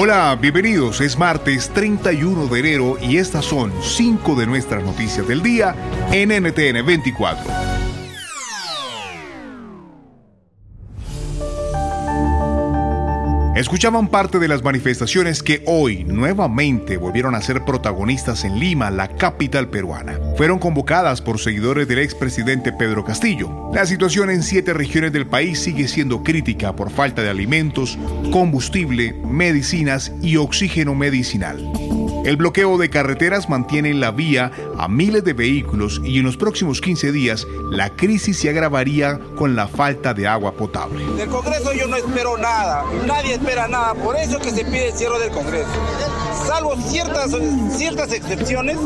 Hola, bienvenidos. Es martes 31 de enero y estas son cinco de nuestras noticias del día en NTN 24. Escuchaban parte de las manifestaciones que hoy nuevamente volvieron a ser protagonistas en Lima, la capital peruana. Fueron convocadas por seguidores del expresidente Pedro Castillo. La situación en siete regiones del país sigue siendo crítica por falta de alimentos, combustible, medicinas y oxígeno medicinal. El bloqueo de carreteras mantiene la vía a miles de vehículos y en los próximos 15 días la crisis se agravaría con la falta de agua potable. Del Congreso yo no espero nada, nadie espera nada, por eso que se pide el cierre del Congreso. Salvo ciertas, ciertas excepciones,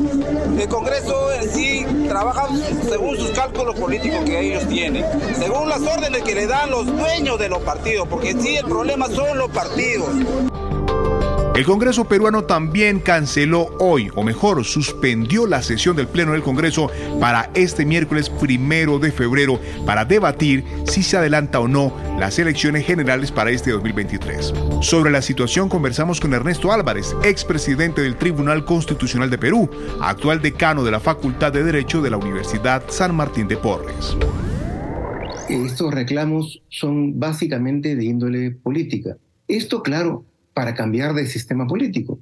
el Congreso en sí trabaja según sus cálculos políticos que ellos tienen, según las órdenes que le dan los dueños de los partidos, porque en sí el problema son los partidos. El Congreso peruano también canceló hoy, o mejor, suspendió la sesión del Pleno del Congreso para este miércoles primero de febrero para debatir si se adelanta o no las elecciones generales para este 2023. Sobre la situación conversamos con Ernesto Álvarez, expresidente del Tribunal Constitucional de Perú, actual decano de la Facultad de Derecho de la Universidad San Martín de Porres. Estos reclamos son básicamente de índole política. Esto, claro, para cambiar de sistema político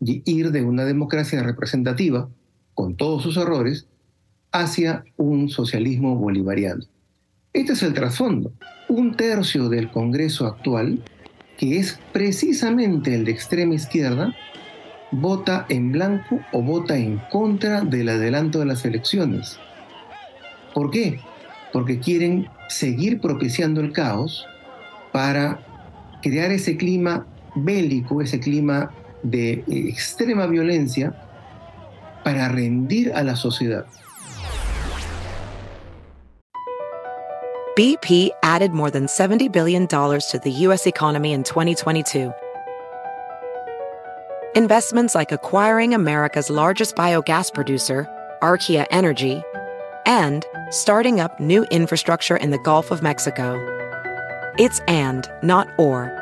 y ir de una democracia representativa, con todos sus errores, hacia un socialismo bolivariano. Este es el trasfondo. Un tercio del Congreso actual, que es precisamente el de extrema izquierda, vota en blanco o vota en contra del adelanto de las elecciones. ¿Por qué? Porque quieren seguir propiciando el caos para crear ese clima bélico, ese clima de eh, extrema violencia, para rendir a la sociedad. BP added more than $70 billion to the U.S. economy in 2022. Investments like acquiring America's largest biogas producer, Archaea Energy, and starting up new infrastructure in the Gulf of Mexico. It's and, not or.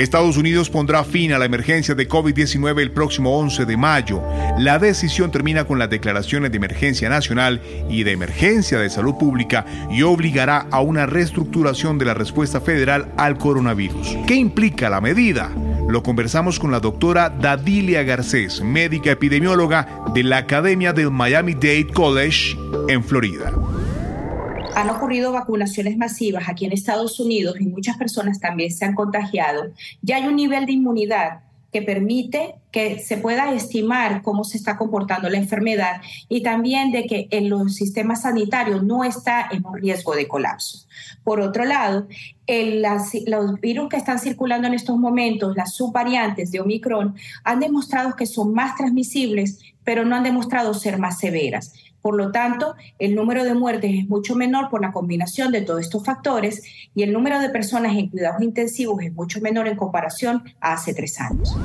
Estados Unidos pondrá fin a la emergencia de COVID-19 el próximo 11 de mayo. La decisión termina con las declaraciones de emergencia nacional y de emergencia de salud pública y obligará a una reestructuración de la respuesta federal al coronavirus. ¿Qué implica la medida? Lo conversamos con la doctora Dadilia Garcés, médica epidemióloga de la Academia del Miami-Dade College en Florida han ocurrido vacunaciones masivas aquí en Estados Unidos y muchas personas también se han contagiado, ya hay un nivel de inmunidad que permite que se pueda estimar cómo se está comportando la enfermedad y también de que en los sistemas sanitarios no está en un riesgo de colapso. Por otro lado, los virus que están circulando en estos momentos, las subvariantes de Omicron, han demostrado que son más transmisibles, pero no han demostrado ser más severas. Por lo tanto, el número de muertes es mucho menor por la combinación de todos estos factores y el número de personas en cuidados intensivos es mucho menor en comparación a hace tres años.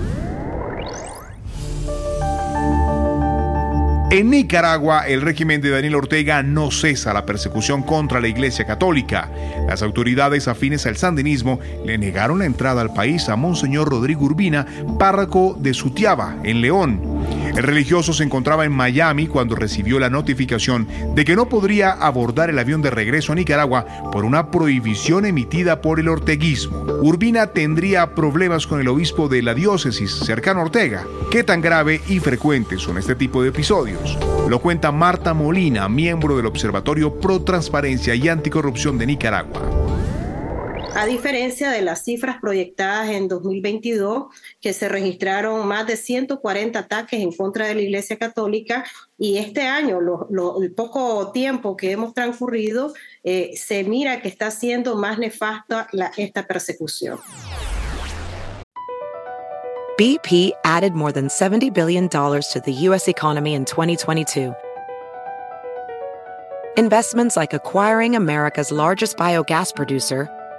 En Nicaragua, el régimen de Daniel Ortega no cesa la persecución contra la Iglesia Católica. Las autoridades afines al sandinismo le negaron la entrada al país a Monseñor Rodrigo Urbina, párroco de Sutiaba, en León. El religioso se encontraba en Miami cuando recibió la notificación de que no podría abordar el avión de regreso a Nicaragua por una prohibición emitida por el orteguismo. Urbina tendría problemas con el obispo de la diócesis cercano a Ortega. ¿Qué tan grave y frecuente son este tipo de episodios? Lo cuenta Marta Molina, miembro del Observatorio Pro Transparencia y Anticorrupción de Nicaragua a diferencia de las cifras proyectadas en 2022, que se registraron más de 140 ataques en contra de la Iglesia Católica, y este año, el poco tiempo que hemos transcurrido, eh, se mira que está siendo más nefasta esta persecución. BP added more than $70 billion to the U.S. economy in 2022. Investments like acquiring America's largest biogas producer,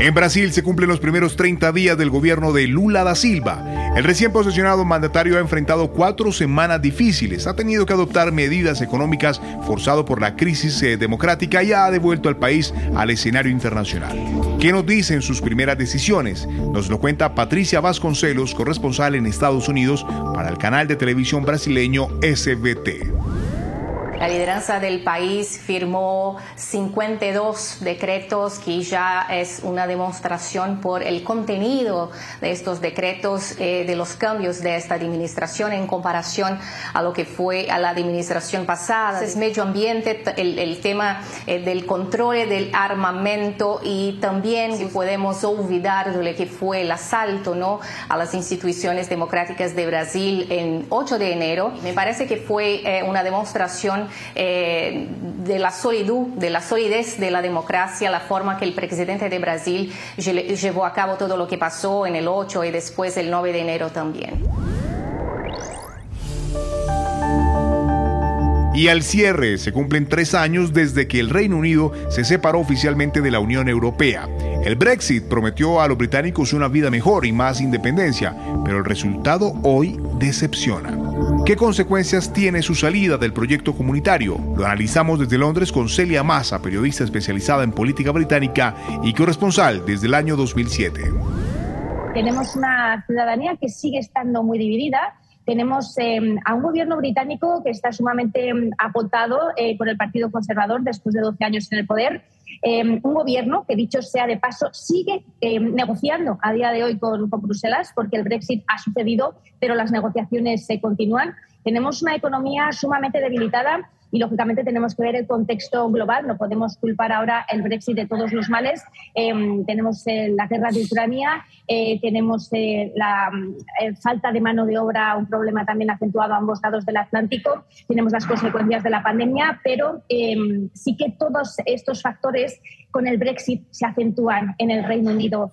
En Brasil se cumplen los primeros 30 días del gobierno de Lula da Silva. El recién posesionado mandatario ha enfrentado cuatro semanas difíciles, ha tenido que adoptar medidas económicas forzado por la crisis eh, democrática y ha devuelto al país al escenario internacional. ¿Qué nos dicen sus primeras decisiones? Nos lo cuenta Patricia Vasconcelos, corresponsal en Estados Unidos para el canal de televisión brasileño SBT. La lideranza del país firmó 52 decretos, que ya es una demostración por el contenido de estos decretos, eh, de los cambios de esta administración en comparación a lo que fue a la administración pasada. Es medio ambiente, el, tema eh, del control del armamento y también si podemos olvidar de lo que fue el asalto ¿no? a las instituciones democráticas de Brasil en 8 de enero. Me parece que fue eh, una demostración eh, de la solidez, de la solidez de la democracia, la forma que el presidente de Brasil llevó a cabo todo lo que pasó en el 8 y después el 9 de enero también. Y al cierre se cumplen tres años desde que el Reino Unido se separó oficialmente de la Unión Europea. El Brexit prometió a los británicos una vida mejor y más independencia, pero el resultado hoy decepciona. ¿Qué consecuencias tiene su salida del proyecto comunitario? Lo analizamos desde Londres con Celia Massa, periodista especializada en política británica y corresponsal desde el año 2007. Tenemos una ciudadanía que sigue estando muy dividida. Tenemos em, a un gobierno británico que está sumamente em, apotado eh, por el Partido Conservador después de 12 años en el poder. Em, un gobierno que, dicho sea de paso, sigue negociando a día de hoy con, con, Bruselas, porque el Brexit ha sucedido, pero las negociaciones se continúan. Tenemos una economía sumamente debilitada y lógicamente tenemos que ver el contexto global. No podemos culpar ahora el Brexit de todos los males. Em, tenemos eh, la guerra de Ucrania, eh, tenemos eh, la falta de mano de obra, un problema también acentuado a ambos lados del Atlántico. Tenemos las consecuencias de la pandemia, pero em, sí que todos estos factores con el Brexit se acentúan en el Reino Unido.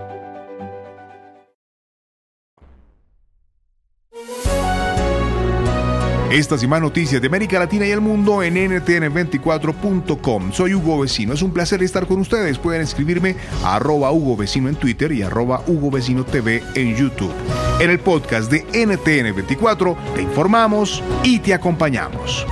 Estas y más noticias de América Latina y el mundo en ntn24.com. Soy Hugo Vecino. Es un placer estar con ustedes. Pueden escribirme a arroba Hugo Vecino en Twitter y arroba Hugo Vecino TV en YouTube. En el podcast de NTN24 te informamos y te acompañamos.